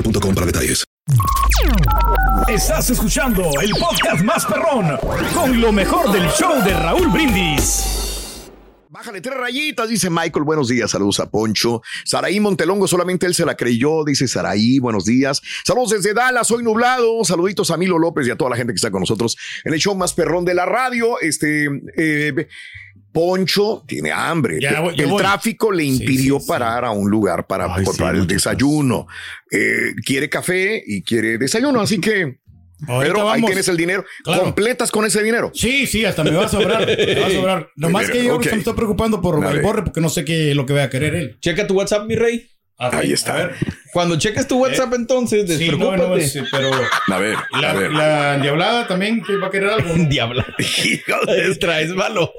boostmobile.com para detalles. Estás escuchando el podcast más perrón con lo mejor del show de Raúl Brindis. Bájale tres rayitas, dice Michael. Buenos días, saludos a Poncho. Saraí Montelongo, solamente él se la creyó, dice Saraí. Buenos días. Saludos desde Dallas, hoy nublado. Saluditos a Milo López y a toda la gente que está con nosotros en el show más perrón de la radio. Este, eh, Poncho tiene hambre. Ya voy, ya el voy. tráfico le impidió sí, sí. parar a un lugar para Ay, comprar sí, el desayuno. Eh, quiere café y quiere desayuno, así que. Ahorita Pero ahí tienes el dinero. Claro. Completas con ese dinero. Sí, sí, hasta me va a sobrar. Me va a sobrar. Nomás que yo me estoy preocupando por el borre porque no sé qué es lo que va a querer él. Checa tu WhatsApp, mi rey. Ahí está. A ver. Cuando cheques tu WhatsApp, entonces, Sí, no, despreocúpate. no, sí, pero A ver, la, a ver. la diablada también que va a querer algo. ¿no? Diabla. Hijo de- Traes valor.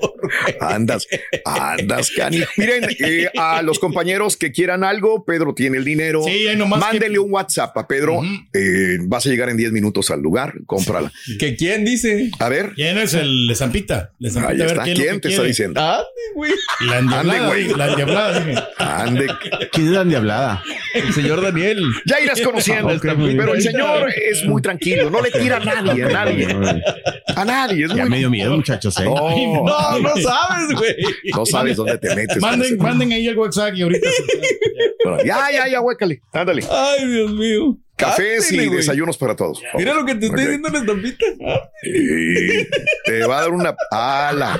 Andas, andas, Cani. Miren, eh, a los compañeros que quieran algo, Pedro tiene el dinero. Sí, nomás Mándele que- un WhatsApp a Pedro. Eh, vas a llegar en 10 minutos al lugar. Cómprala. ¿Que quién dice? A ver. ¿Quién es el de Zampita? De Zampita, Ahí a ver está. es lo ¿Quién te está diciendo? Ande, güey. La endiablada. güey. La endiablada, dije. Ande. ¿Quién es la endiablada? El señor Daniel. Ya irás conociendo. Bien. pero el señor es muy tranquilo. No le tira a nadie, a nadie. A nadie. Es Ya muy... me dio miedo, muchachos. ¿eh? No, No, no sabes, güey. no sabes dónde te metes. Manden, manden ahí el WhatsApp y ahorita. Ya, ya, ya, huécale. Ándale. Ay, Dios mío. Cafés y güey. desayunos para todos. Mira lo que te estoy diciendo en la estampita. Sí, te va a dar una ala.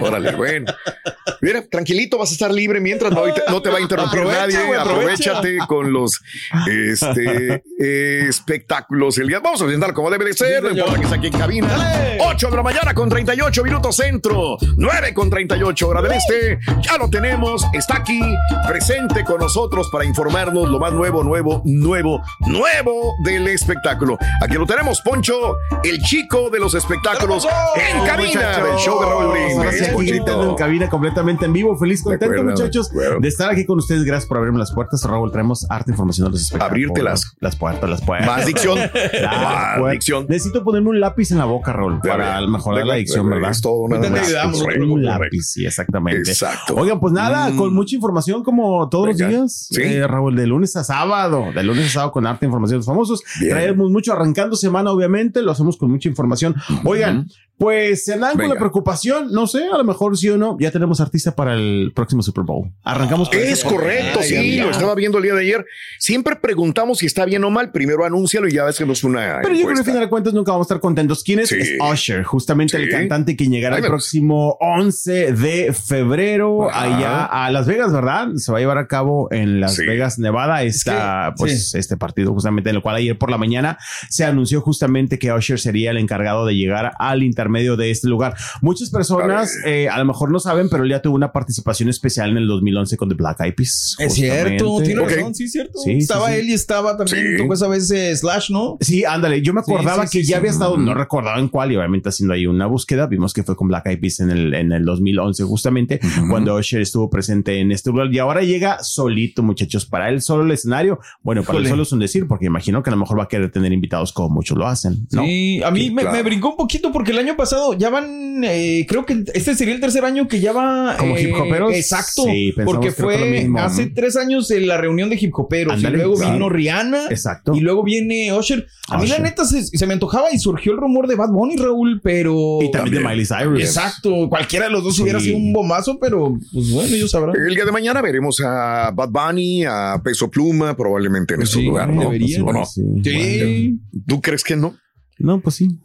Órale, bueno. Mira, tranquilito, vas a estar libre mientras no, te- no te va a interrumpir Aprovecha, nadie. güey, aprovecha. Aprovechate con los este, eh, espectáculos. El día vamos a presentar como debe de ser, no importa que sea aquí en cabina. 8 de la mañana con 38 minutos centro, 9 con 38 hora del este. Ya lo tenemos, está aquí, presente con nosotros para informarnos lo más nuevo, nuevo, nuevo, nuevo del espectáculo. Aquí lo tenemos, Poncho, el chico de los espectáculos en cabina del show de Raúl Brindis. en cabina completamente en vivo. Feliz, contento, acuerdo, muchachos, de estar aquí con ustedes. Gracias por abrirme las puertas. Raúl, traemos harta información de los espectáculos. Abrírtelas. Las puertas, las puertas. Más dicción. Más dicción. Necesito ponerme un lápiz en la boca, Raúl, para mejorar la dicción, ¿verdad? Es todo Correcto, un lápiz, sí, exactamente. Exacto. Oigan, pues nada, Mm. con mucha información como todos los días. Sí. Eh, Raúl, de lunes a sábado, de lunes a sábado con harta información de los famosos. Bien. Traemos mucho arrancando semana, obviamente, lo hacemos con mucha información. Oigan, pues se andan con la preocupación, no sé, a lo mejor sí o no, ya tenemos artista para el próximo Super Bowl. Arrancamos con Es eso. correcto, Ay, sí, lo estaba viendo el día de ayer. Siempre preguntamos si está bien o mal. Primero anúncialo y ya ves que nos una. Pero yo creo que al final de cuentas nunca vamos a estar contentos. ¿Quién es? Sí. Es Usher, justamente Sí. el cantante que llegará Ay, el próximo 11 de febrero Ajá. allá a Las Vegas, ¿verdad? Se va a llevar a cabo en Las Sí. Vegas, Nevada, esta, pues, este partido justamente en el cual ayer por la mañana se anunció justamente que Usher sería el encargado de llegar al intermedio de este lugar. Muchas personas A eh, a lo mejor no saben, pero él ya tuvo una participación especial en el 2011 con The Black Eyed Peas. Es cierto, tiene Ok. razón, sí, es cierto. Sí, estaba sí. él y estaba también, Sí. tocó esa vez eh, Slash, ¿no? Sí, ándale. Yo me acordaba sí, que sí, ya sí. había estado, no recordaba en cuál, y obviamente haciendo ahí una búsqueda. Vimos que fue con Black Eyed Peas en el, en el 2011, justamente cuando Usher estuvo presente en este lugar. Y ahora llega solito, muchachos, para él solo el escenario. Bueno, para él Híjole. solo es un decir, porque imagino que a lo mejor va a querer tener invitados como muchos lo hacen, ¿no? Sí, a mí Sí, me, claro. me brincó un poquito porque el año pasado ya van, eh, creo que este sería el tercer año que ya va. ¿Como eh, hip hoperos? Exacto. Sí, pensamos porque fue mismo. hace tres años en la reunión de hip hoperos y luego claro. vino Rihanna. Exacto. Y luego viene Usher. A mí la neta se, se me antojaba y surgió el rumor de Bad Bunny, Raúl, pero... Y también, de. Miley Cyrus. Exacto. Cualquiera de los dos Sí. hubiera sido un bombazo, pero pues bueno, ellos sabrán. El día de mañana veremos a Bad Bunny, a Peso Pluma, probablemente en Pues sí. lugares. ¿no? deberían. ¿O no? Sí. ¿Tú crees que no? No, pues sí.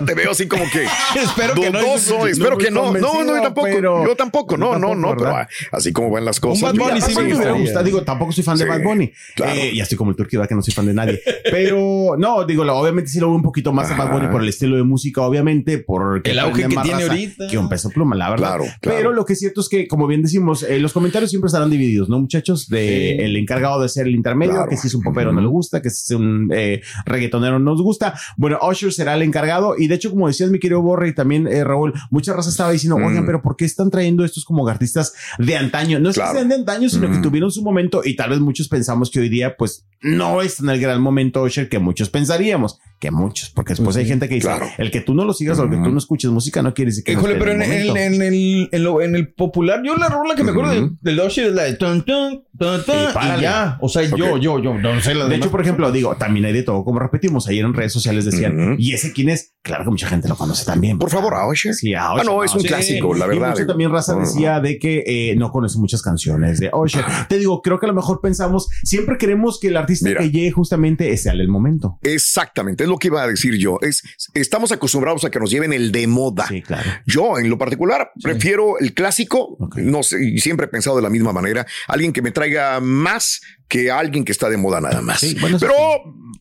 No, te veo así como que Espero que no. dudoso. Espero muy que no. No, no, yo tampoco. pero- yo tampoco. No, no, no. Pero así como van las cosas. Bad Bunny sí así me gustado. Digo, tampoco soy fan de Bad Bunny. claro. Eh, ya estoy como el turqui, va que no soy fan de nadie. Pero no, digo, lo- obviamente sí lo veo un poquito más a Bad Bunny Ajá. por el estilo de música, obviamente, porque El auge que tiene ahorita. Que un peso pluma, la verdad. Claro, claro. Pero lo que es cierto es que, como bien decimos, eh, los comentarios siempre estarán divididos, ¿no, muchachos? De Sí. el encargado de ser el intermedio, Claro. que si es un popero no le gusta, que si es un eh, reggaetonero no nos gusta. Bueno, Usher será el encargado. Y de hecho, como decías, mi querido Borre y también eh, Raúl, mucha raza estaba diciendo, Mm. oigan, pero ¿por qué están trayendo estos como artistas de antaño? No es Claro. que sean de antaño, sino que Mm. tuvieron su momento y tal vez muchos pensamos que hoy día, pues, no es en el gran momento Usher que muchos pensaríamos. Que muchos, porque después hay gente que dice, Claro. el que tú no lo sigas o el que tú no escuches música no quiere decir que no Híjole, esté pero en, el en- momento. en el, en, lo- en el popular, yo la rola que me acuerdo Ujú. de, del Usher es la de tun, tun, tun, tun, Y y ya. O sea, yo, Ok. yo, yo, no sé la De demás. hecho, por ejemplo, digo, también hay de todo, como repetimos, ayer en redes sociales decían, Ujú. ¿y ese quién es? Claro que mucha gente lo conoce también. Por favor, a Usher. Sí, a Ah, Usher, no, es un sí. clásico, la Y verdad. mucho también Raza decía de que eh, no conoce muchas canciones de Usher. Te digo, creo que a lo mejor pensamos, siempre queremos que el artista Mira. que llegue justamente sea el momento. Exactamente, es lo que iba a decir yo. Es, estamos acostumbrados a que nos lleven el de moda. Sí, claro. Yo, en lo particular, prefiero el clásico. No sé, y siempre he pensado de la misma manera. Alguien que me traiga más que alguien que está de moda nada más. Sí, bueno, Pero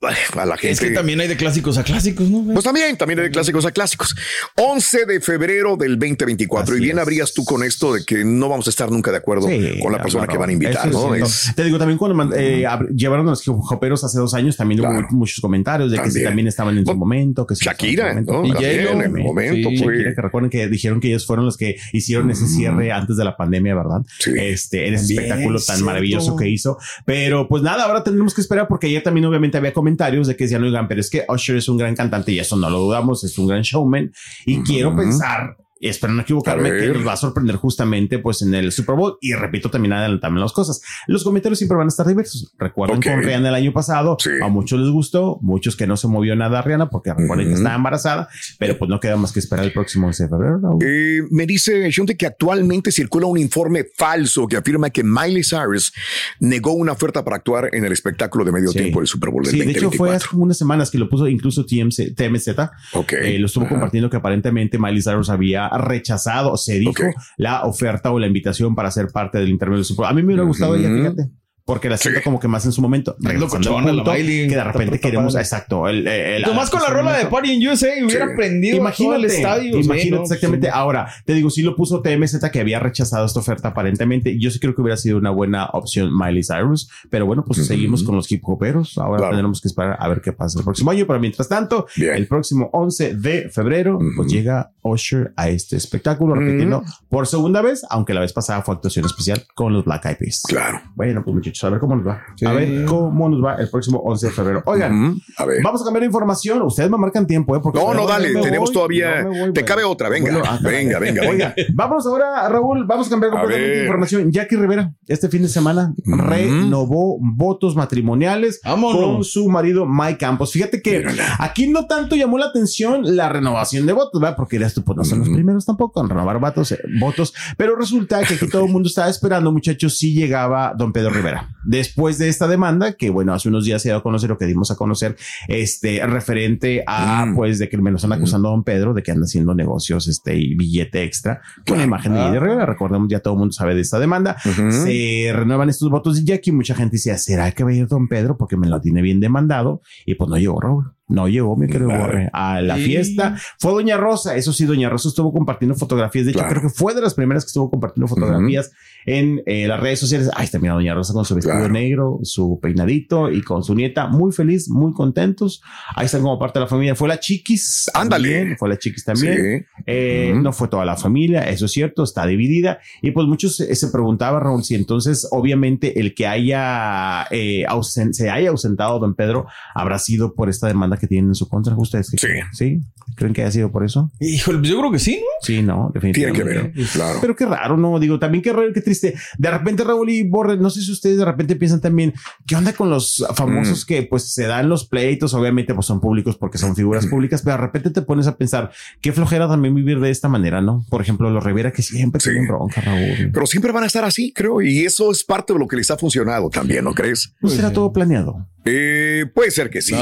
a la gente. Es que también hay de clásicos a clásicos, ¿no? Pues también, también hay de clásicos a clásicos. 11 de febrero del 2024. Así y bien es. habrías tú con esto de que no vamos a estar nunca de acuerdo Sí, con la persona que van a invitar, ¿no? Es- Te digo, también cuando eh, llevaron a los hoperos hace dos años, también Claro. hubo muchos comentarios de que si También. estaban en su Bueno, momento, que si Shakira, en su ¿no? Y También, J-Lo. en el momento Sí. fue- Shakira, que recuerden que dijeron que ellos fueron los que hicieron ese cierre antes de la pandemia, ¿verdad? Sí. Este, en ese También, espectáculo tan cierto. maravilloso que hizo. Pero pues nada, ahora tenemos que esperar porque ayer también obviamente había comentarios de que decían, oigan, pero es que Usher es un gran cantante y eso no lo dudamos, es un gran showman. Y quiero pensar, espero no equivocarme, que nos va a sorprender justamente pues en el Super Bowl. Y repito, también adelantame las cosas. Los comentarios siempre van a estar diversos. Recuerden Ok. con Rihanna el año pasado, Sí. a muchos les gustó, muchos que no se movió nada a Rihanna porque recuerden que Ujú. estaba embarazada, pero pues no queda más que esperar el próximo 11 de febrero. Raúl. Eh, me dice Shonte que actualmente circula un informe falso que afirma que Miley Cyrus negó una oferta para actuar en el espectáculo de medio Sí. tiempo del Super Bowl del Sí, de hecho fue 2024. hace unas semanas que lo puso incluso TMZ, TMZ Ok. eh, lo estuvo compartiendo que aparentemente Miley Cyrus había rechazado, se dijo, la oferta o la invitación para ser parte del intermedio. A mí me hubiera gustado ella, fíjate. Porque la siento Sí. como que más en su momento. regresando locochona la punto, Miley. Que de repente queremos, padre. exacto. El, el- Tomás con la rola de Party in USA hubiera Sí. prendido todo Imagínate, el estadio. sí, imagínate ¿no? exactamente. Sí. Ahora, te digo, sí lo puso TMZ que había rechazado esta oferta aparentemente. Yo sí creo que hubiera sido una buena opción Miley Cyrus, pero bueno, pues seguimos con los hip hoperos. Ahora Claro. tendremos que esperar a ver qué pasa el próximo año. Pero mientras tanto, Bien. el próximo 11 de febrero, pues llega Usher a este espectáculo, repitiendo por segunda vez, aunque la vez pasada fue actuación especial con los Black Eyed Peas. Claro. Bueno, pues muchachos, a ver cómo nos va. Sí. A ver cómo nos va el próximo 11 de febrero. Oigan. A ver. Vamos a cambiar de información. Ustedes me marcan tiempo, ¿eh? Porque No, no, dale, tenemos voy, todavía- no me voy, te cabe otra, venga, Bueno, venga, venga, venga. Oiga, vámonos ahora, Raúl, vamos a cambiar completamente de información. Jackie Rivera, este fin de semana, renovó votos matrimoniales Vámonos. con su marido Mike Campos. Fíjate que Mírala. aquí no tanto llamó la atención la renovación de votos, ¿verdad? Porque dirás tú, pues no son los primeros tampoco en renovar votos, eh, votos, pero resulta que aquí todo el mundo estaba esperando, muchachos, si llegaba don Pedro Rivera. Después de esta demanda, que bueno, hace unos días se dio a conocer lo que dimos a conocer, este, referente a, Mm. pues, de que me lo están acusando a don Pedro de que anda haciendo negocios, este, y billete extra con la imagen de. Jenny Rivera. Recordemos, ya todo el mundo sabe de esta demanda. Ujú. Se renuevan estos votos de Jackie. Mucha gente dice, ¿será que va a ir don Pedro? Porque me lo tiene bien demandado. Y pues no llegó Raúl. No llegó, mi querido Claro. Borre, a la Sí. fiesta. Fue Doña Rosa. Eso sí, Doña Rosa estuvo compartiendo fotografías. De hecho, Claro. creo que fue de las primeras que estuvo compartiendo fotografías en eh, las redes sociales. Ahí está, mira, Doña Rosa con su vestido Claro. negro, su peinadito y con su nieta. Muy feliz, muy contentos. Ahí están como parte de la familia. Fue la Chiquis. Ándale. también, Fue la Chiquis también. Sí. Eh, Ujú. No fue toda la familia, eso es cierto, está dividida. Y pues muchos se, se preguntaban, Raúl, si entonces obviamente el que haya eh, ausen- se haya ausentado don Pedro habrá sido por esta demanda que tienen en su contra. ¿Ustedes qué Sí. creen? ¿Sí? ¿Creen que haya sido por eso? Híjole, pues yo creo que sí, ¿no? Sí, no, Tiene definitivamente. que ver, claro. Pero qué raro, ¿no? Digo, también qué raro, qué triste. De repente, Raúl y Borre, no sé si ustedes de repente piensan también, ¿qué onda con los Mm. famosos que pues se dan los pleitos? Obviamente, pues son públicos porque son figuras públicas, pero de repente te pones a pensar, qué flojera también vivir de esta manera, ¿no? Por ejemplo, los Rivera que siempre Sí. tienen bronca, Raúl. Pero siempre van a estar así, creo, y eso es parte de lo que les ha funcionado también, ¿no crees? ¿No será todo planeado? Eh, puede ser que sí.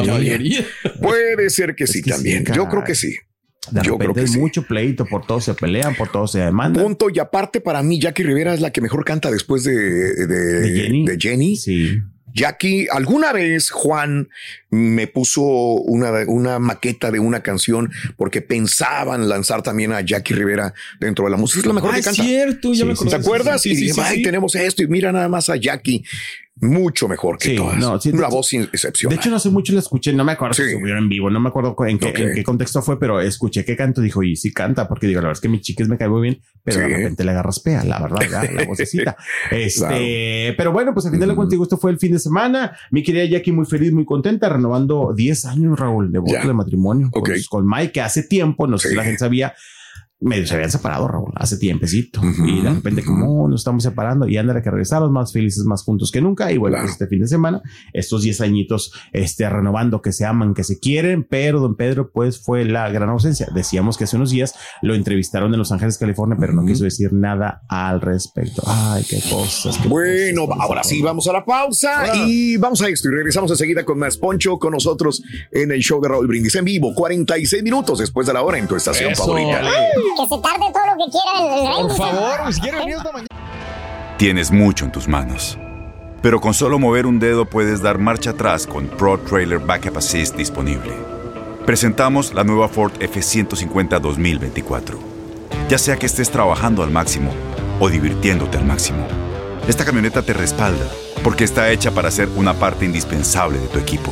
Puede ser que sí que sí, también. Yo creo que sí. De Yo creo que es sí. mucho pleito, por todo se pelean, por todo se demandan. Punto. Y aparte, para mí, Jackie Rivera es la que mejor canta después de, de, ¿De Jenny? de Jenny. Sí. Jackie, alguna vez Juan me puso una, una maqueta de una canción porque pensaban lanzar también a Jackie Rivera dentro de la música. Es la mejor Ah, que es canta. cierto, ya Sí, me. ¿Te acuerdas? Sí, y dije, ay, tenemos esto y mira nada más a Jackie. Mucho mejor que Sí, todas. no, sí, de una voz De excepcional. hecho, no sé mucho la escuché, no me acuerdo Sí. si subieron en vivo, no me acuerdo en qué, en qué contexto fue, pero escuché que canto, dijo, y sí canta, porque digo, la verdad es que mi chiquis me cae muy bien, pero de repente le agarras pea, la verdad, ya, la vocecita. Este, pero bueno, pues al final de cuentas, digo, esto fue el fin de semana. Mi querida Jackie muy feliz, muy contenta, renovando 10 años, Raúl, de voto Ya. de matrimonio con, con Mike, que hace tiempo, no sé si la gente sabía, medio se habían separado, Raúl, hace tiempecito. Y de repente, como "Oh, nos estamos separando y anda que regresamos más felices, más juntos que nunca. Y bueno, Claro. pues este fin de semana, estos 10 añitos, este, renovando que se aman, que se quieren, pero don Pedro, pues fue la gran ausencia. Decíamos que hace unos días lo entrevistaron en Los Ángeles, California, pero no quiso decir nada al respecto. Ay, qué cosas. qué Bueno, cosas, ahora sí, vamos a la pausa Ahora. y vamos a esto y regresamos enseguida con más Poncho con nosotros en el show de Raúl Brindis en vivo, 46 minutos después de la hora en tu estación Eso. favorita. Que se tarde todo lo que quiera el, el Por rey. favor, si quiere venir esta mañana. Tienes mucho en tus manos. Pero con solo mover un dedo puedes dar marcha atrás con Pro Trailer Backup Assist disponible. Presentamos la nueva Ford F150 2024. Ya sea que estés trabajando al máximo o divirtiéndote al máximo, esta camioneta te respalda porque está hecha para ser una parte indispensable de tu equipo.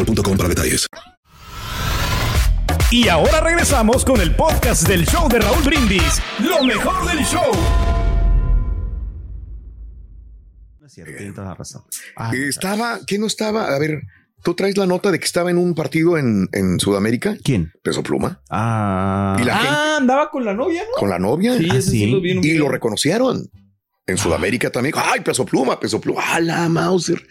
boostmobile.com para detalles. Y ahora regresamos con el podcast del show de Raúl Brindis. Lo mejor del show. No es cierto, tiene toda la razón. Ah, Eh, Estaba, ¿qué no estaba? A ver, ¿tú traes la nota de que estaba en un partido en, en Sudamérica? ¿Quién? Peso Pluma. Ah, Y la gente Ah, andaba con la novia, ¿no? con la novia. Sí, Ah, sí sí. lo vi en un Y video. lo reconocieron. En Sudamérica también. Ay, peso pluma, peso pluma. ¡Ah, la Mauser!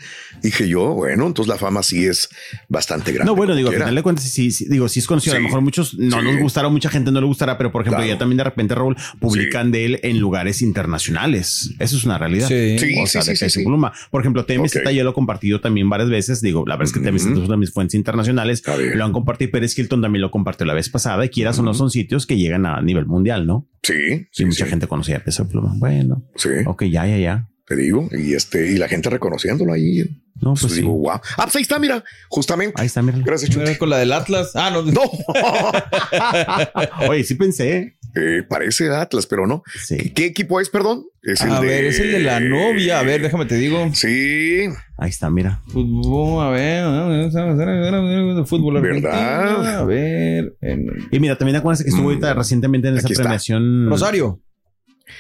Dije yo, bueno, entonces la fama sí es bastante grande. No, bueno, digo, al final de cuentas, sí, sí, digo, sí es conocido. A lo mejor muchos no Sí. nos gustará, mucha gente no le gustará, pero por ejemplo, Claro. ya también de repente, Raúl, publican de él en lugares internacionales. Eso es una realidad. Sí. Sí, o sea, sí, de sí, peso sí. pluma. Por ejemplo, TMZ Ok. ya lo he compartido también varias veces. Digo, la verdad es que TMZ es una de mis fuentes internacionales. Lo han compartido. Pérez Hilton también lo compartió la vez pasada. Y quieras o no, son sitios que llegan a nivel mundial, ¿no? Sí, Sí, sí, mucha sí. gente conocía a peso pluma. Bueno, Sí, ok, ya, ya, ya. te digo. Y este, y la gente reconociéndolo ahí. No, Pues pues sí. digo, wow. Ah, pues ahí está, mira, justamente. Ahí está, mira. Gracias, Chuti. Con la del Atlas. Ah, no. No, Oye, sí pensé. Eh, parece Atlas, pero no. Sí. ¿Qué equipo es, perdón? Es A ver, es el de la novia. A ver, déjame te digo. Sí, Ahí está, mira. Fútbol, a ver, de fútbol ¿Verdad? A ver, en Y mira, también acuérdense que estuvo Mm. ahorita recientemente en esa Aquí está. premiación. Rosario.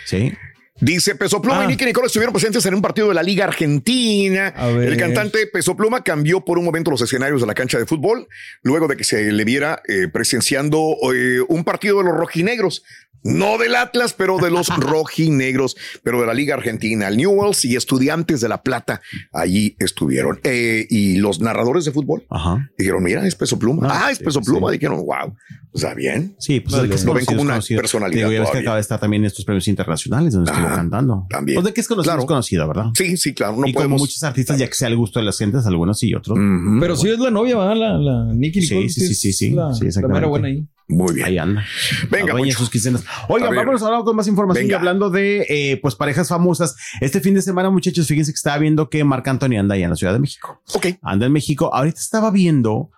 Sí. Dice Peso Pluma Ah. y Nicky Nicole estuvieron presentes en un partido de la Liga Argentina. El cantante Peso Pluma cambió por un momento los escenarios de la cancha de fútbol luego de que se le viera eh, presenciando eh, un partido de los rojinegros. No del Atlas, pero de los rojinegros, pero de la Liga Argentina. El Newells y Estudiantes de La Plata allí estuvieron. Eh, y los narradores de fútbol Ajá. dijeron: Mira, es Peso Pluma. No, ah, es sí, Peso sí. Pluma. Dijeron: Wow, o sea, bien. Sí, pues Vale. de que es Lo ven conocido, como es una conocido. personalidad Digo, ya ves que acaba de estar también en estos premios internacionales donde estuvo cantando. también. Pues de que es conocido, Claro. es conocido, ¿verdad? Sí, sí, claro. No y como podemos. muchos artistas, ya que sea el gusto de las gentes, algunos sí y otros. Ujú. Pero sí es la novia, ¿verdad? La, la Nicky Sí, sí, sí, sí, sí. La, Sí, la mera buena ahí. Muy bien. Ahí anda. Venga, Poncho. sus quincenas. Oiga, A ver. vámonos ahora con más información. Venga. Y hablando de eh, pues parejas famosas. Este fin de semana, muchachos, fíjense que estaba viendo que Marc Anthony anda allá en la Ciudad de México. Ok. Anda en México. Ahorita estaba viendo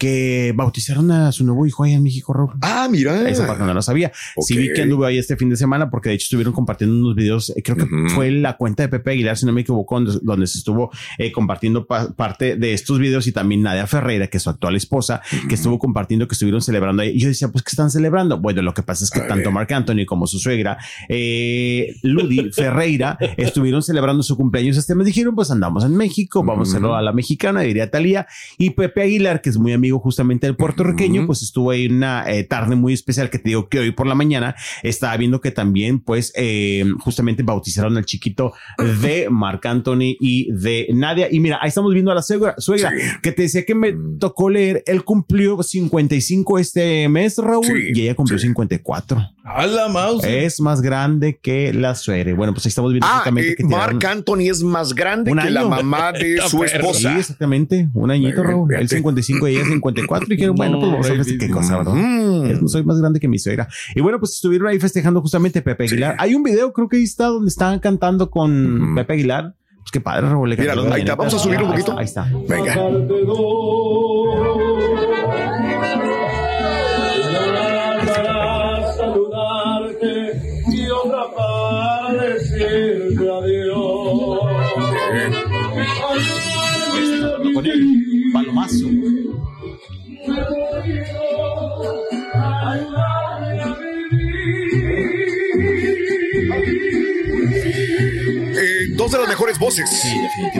que bautizaron a su nuevo hijo ahí en México, Raúl. Ah, mira. Esa parte no la sabía. Sí vi que anduvo ahí este fin de semana porque de hecho estuvieron compartiendo unos videos. eh, creo que fue la cuenta de Pepe Aguilar, si no me equivoco, donde, donde se estuvo eh, compartiendo pa- parte de estos videos y también Nadia Ferreira, que es su actual esposa, que estuvo compartiendo que estuvieron celebrando ahí. Y yo decía, pues, ¿qué están celebrando? Bueno, lo que pasa es que A tanto. Marc Anthony como su suegra, eh, Ludi Ferreira, estuvieron celebrando su cumpleaños este mes. Dijeron, pues andamos en México, vamos a hacerlo a la mexicana, diría Talía. Y Pepe Aguilar, que es muy amigo justamente del puertorriqueño, pues estuvo ahí una eh, tarde muy especial que te digo que hoy por la mañana estaba viendo que también, pues, eh, justamente bautizaron al chiquito de Marc Anthony y de Nadia. Y mira, ahí estamos viendo a la suegra, suegra Sí. que te decía que me Mm. tocó leer. Él cumplió 55 este mes, Raúl, Sí, y ella cumplió sí. 54. A la mouse. Es más grande que la suegra. Bueno, pues ahí estamos viendo Ah, eh, que Marc Anthony es más grande que la mamá de su Sí, esposa. exactamente. Un añito, Raúl. Él fíjate. 55 y ella 54. Y dijeron, bueno, pues vamos a qué cosa, ¿verdad? Mm. Soy más grande que mi suegra. Y bueno, pues estuvieron ahí festejando justamente Pepe Aguilar. Hay un video, creo que ahí está, donde estaban cantando con. Pepe Aguilar. Pues qué padre, Raúl. Mira, ahí está. mañanitas. Vamos a subir un Ahí poquito. está, Ahí está. Venga. Voces.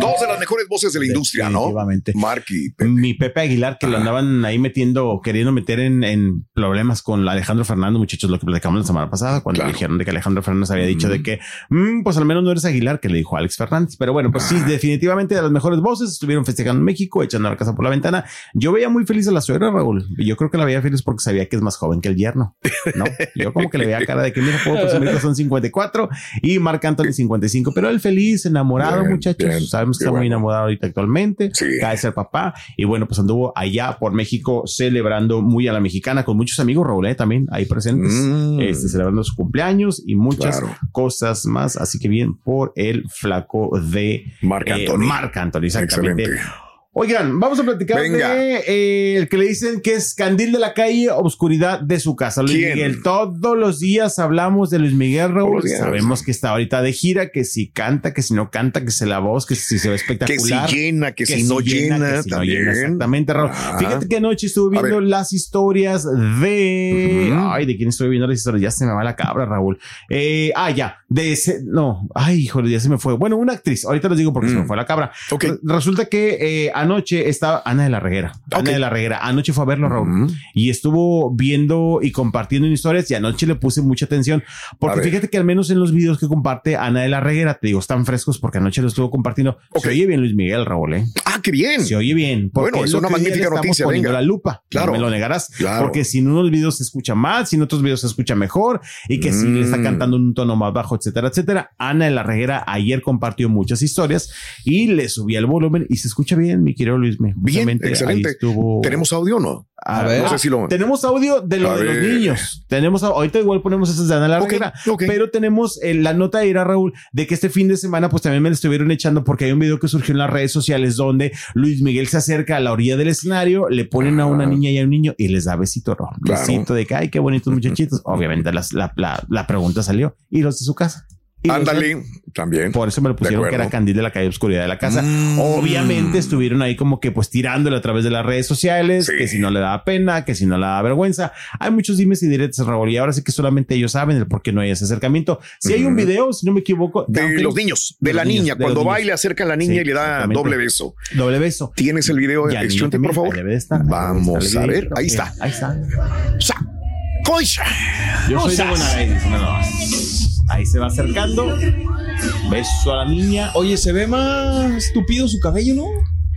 dos de las mejores voces de la industria, ¿no? Definitivamente. Mark y Pepe. Mi Pepe Aguilar, que lo andaban ahí metiendo, queriendo meter en, en problemas con Alejandro Fernández, muchachos, lo que platicamos la semana pasada, cuando Claro. dijeron de que Alejandro Fernández había dicho de que, "Mm, pues al menos no eres Aguilar, que le dijo Alex Fernández. Pero bueno, pues sí, Ah. definitivamente de las mejores voces, estuvieron festejando en México, echando la casa por la ventana. Yo veía muy feliz a la suegra, Raúl, yo creo que la veía feliz porque sabía que es más joven que el yerno, ¿no? Yo como que le veía cara de que, mira, puedo presumir que son 54 y Marc Anthony 55, pero él feliz, enamorado, Bien, muchachos. bien, Sabemos que está muy enamorado ahorita actualmente. Sí. De ser papá. Y bueno, pues anduvo allá por México celebrando muy a la mexicana con muchos amigos, Raúl, ¿eh? también ahí presentes, Mm. este, celebrando su cumpleaños y muchas Claro. cosas más. Así que bien por el flaco de Marc eh, Anthony. Marc Anthony, exactamente. Excelente. Oigan, vamos a platicar Venga. de eh, el que le dicen que es candil de la calle, obscuridad de su casa. Luis ¿Quién? Miguel, todos los días hablamos de Luis Miguel Raúl. Sabemos que está ahorita de gira, que si canta, que si no canta, que si la voz, que si se ve Que si espectacular. llena, que, si no llena, que si no también. llena, exactamente, Raúl. Ah. Fíjate que anoche estuve viendo las historias de. Ay, ¿de quién estoy viendo las historias? Ya se me va la cabra, Raúl. Eh, ah, ya. De ese. No. Ay, híjole, ya se me fue. Bueno, una actriz. Ahorita les digo porque se me Mm. fue la cabra. Ok. Re- Resulta que eh, anoche estaba Ana de la Reguera. Ana de la Reguera. Anoche fue a verlo, Raúl. Mm. Y estuvo viendo y compartiendo en historias y anoche le puse mucha atención porque fíjate que al menos en los videos que comparte Ana de la Reguera, te digo, están frescos porque anoche lo estuvo compartiendo. Ok. Se oye bien Luis Miguel, Raúl, ¿eh? Ah, qué bien. Se oye bien. Bueno, es una magnífica estamos noticia, poniendo venga. la lupa. Claro. No me lo negarás. Claro. Porque si en unos videos se escucha más, si en otros videos se escucha mejor y que si le está Mm. cantando en un tono más bajo, etcétera, etcétera. Ana de la Reguera ayer compartió muchas historias y le subía el volumen y se escucha bien, mi querido Luis. Bien, Justamente ahí excelente. estuvo- ¿Tenemos audio o no? A A ver, ver. No sé si lo. tenemos audio de lo A de los niños. Tenemos, ahorita igual ponemos esas de Ana la Ok, Reguera, ok. pero tenemos eh, la nota de ir a Raúl de que este fin de semana pues también me lo estuvieron echando porque hay un video que surgió en las redes sociales donde Luis Miguel se acerca a la orilla del escenario, le ponen a una niña y a un niño y les da besito rojo. Claro. Besito de que, ay, qué bonitos muchachitos. Obviamente las- la, la, la pregunta salió y los de su casa. Y Ándale, también. por eso me lo pusieron que era Candil de la calle Oscuridad de la casa. Mm. Obviamente estuvieron ahí como que pues tirándole a través de las redes sociales, Sí. que si no le da pena, que si no le da vergüenza. Hay muchos dimes y diretes, Raúl, y ahora sí que solamente ellos saben el por qué no hay ese acercamiento. Si hay un video, si no me equivoco, De los niños, de, de la niños, niña. Cuando niños. baila, acerca a la niña Sí, y le da doble beso. doble beso. ¿Tienes el video? Y Extreme, también, por favor. ahí debe de estar. Vamos Ahí a ver. Ahí está. Ahí está. Sa- Coisa. Yo soy de Cosas. Ahí se va acercando. Beso a la niña. Oye, se ve más tupido su cabello, ¿no?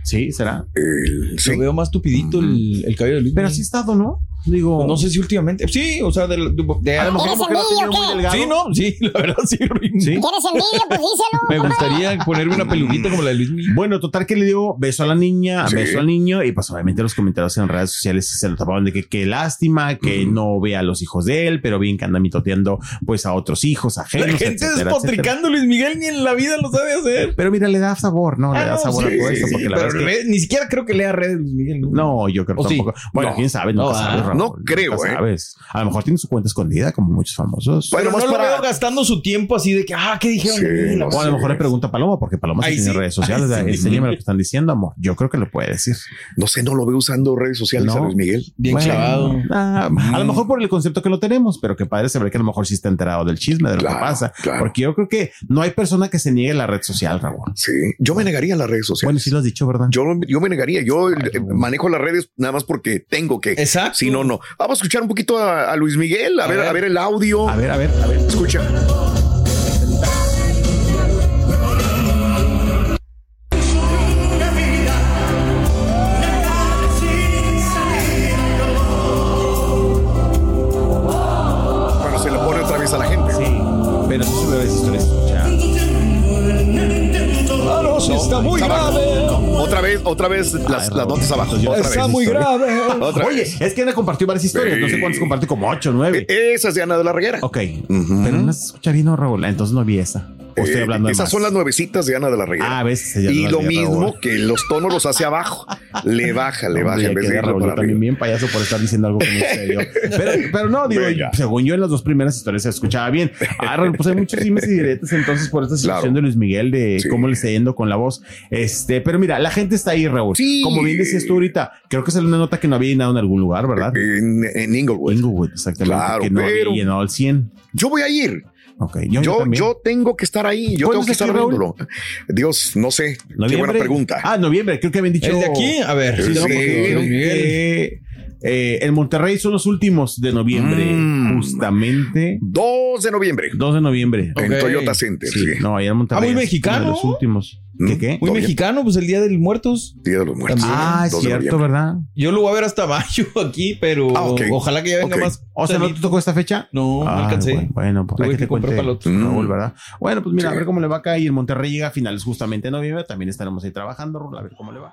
Sí, será. El- sí. Lo veo más tupidito el, el cabello de Luis. Pero así ha estado, ¿no? Digo, Pues no sé si últimamente. Sí, o sea, de, de, de- a lo mejor ¿Tienes como que envidia muy delgado. Sí, no, sí, la verdad sí, Ruin. Sí. ¿Quieres envidia? Pues díselo. Me gustaría ponerme una peluquita como la de Luis Miguel. Bueno, total que le dio beso a la niña, Sí. beso al niño, y pues obviamente los comentarios en redes sociales se lo tapaban de que qué lástima, que no vea a los hijos de él, pero bien que anda mitoteando pues a otros hijos La ajenos. gente etcétera, etcétera. despotricando a Luis Miguel ni en la vida lo sabe hacer. Pero mira, le da sabor, ¿no? Le Ah, da no, sabor sí, a todo esto, sí, porque la pero verdad es que ni siquiera creo que lea redes Luis Miguel. No, yo creo ¿O sí? tampoco. Bueno, No. quién sabe, nunca No, sabes, no creo, ¿eh? sabes. A lo mejor tiene su cuenta escondida, como muchos famosos. Bueno, Pero no lo veo gastando su tiempo así de que, ah, ¿qué dijeron? Sí, no o a lo mejor le pregunta a Paloma, porque Paloma sí tiene sí, redes sociales. ahí sí. Enséñame lo que están diciendo, amor. Yo creo que lo puede decir. No sé, no lo veo usando redes sociales a No. Luis Miguel. Bien Bueno, clavado. ah, a lo mejor por el concepto que lo tenemos, pero que padre saber que a lo mejor sí está enterado del chisme, de lo Claro, que pasa. claro. Porque yo creo que no hay persona que se niegue a la red social, Raúl. Sí, yo me negaría a las redes sociales. Bueno, sí lo has dicho, ¿verdad? Yo, yo me negaría. Yo eh, manejo las redes nada más porque tengo que. Exacto. Si no, no. Vamos a escuchar un poquito a, a Luis Miguel, a, A ver, ver. a ver el audio. A ver, a ver, a ver. Escucha. Otra vez, las, Ay, las notas abajo. Otra Está vez. muy grave. Otra Oye, vez. es que Ana compartió varias historias. No sé cuántas compartió, como ocho, nueve. Esa es de Ana de la Reguera. Ok, pero no se escucha bien, ¿no, Raúl? Entonces no vi esa. O estoy Eh, hablando de esas más. son las nuevecitas de Ana de la Reguera. Ah, ves. y lo mismo que los tonos los hace abajo. Le baja, le baja Hombre, en vez de Raúl, para también bien payaso por estar diciendo algo que no yo. Pero, pero no, digo, Venga. según yo en las dos primeras historias se escuchaba bien. Ah, pues hay muchos dimes y diretes entonces por esta situación Claro. de Luis Miguel, de Sí. cómo le está yendo con la voz. Este, pero mira, la gente está ahí, Raúl. Sí. Como bien decías tú ahorita, creo que salió una nota que no había llenado en algún lugar, ¿verdad? En, en Inglewood. Inglewood, exactamente. Claro, que no pero- había llenado al 100. Yo voy a ir. Ok, yo, yo tengo que estar ahí. Yo ¿Cuándo tengo que estar Raúl? viéndolo. Dios, no sé. Qué buena pregunta. Ah, noviembre, creo que habían dicho. ¿El de aquí? A ver. Sí, no, porque sí. Miguel. Eh, el Monterrey son los últimos de noviembre, Mm. justamente 2 de noviembre 2 de noviembre. en. Toyota Center. Sí, Sí. no, allá en Monterrey. Ah, muy mexicano. De los últimos. ¿Qué Mm. qué? Muy mexicano, pues el Día del Muertos. Día de los Muertos. Ah, es 2 de cierto. ¿verdad? Yo lo voy a ver hasta mayo aquí, pero Ah, ok. ojalá que ya venga más. O sea, ¿no te tocó esta fecha? No, no Ah, alcancé. Bueno, pues Tuve hay que que te comprar cuente para el otro. Raúl, Mm. ¿verdad? Bueno, pues mira, Sí. a ver cómo le va acá y el Monterrey llega a finales justamente de noviembre. También estaremos ahí trabajando, a ver cómo le va.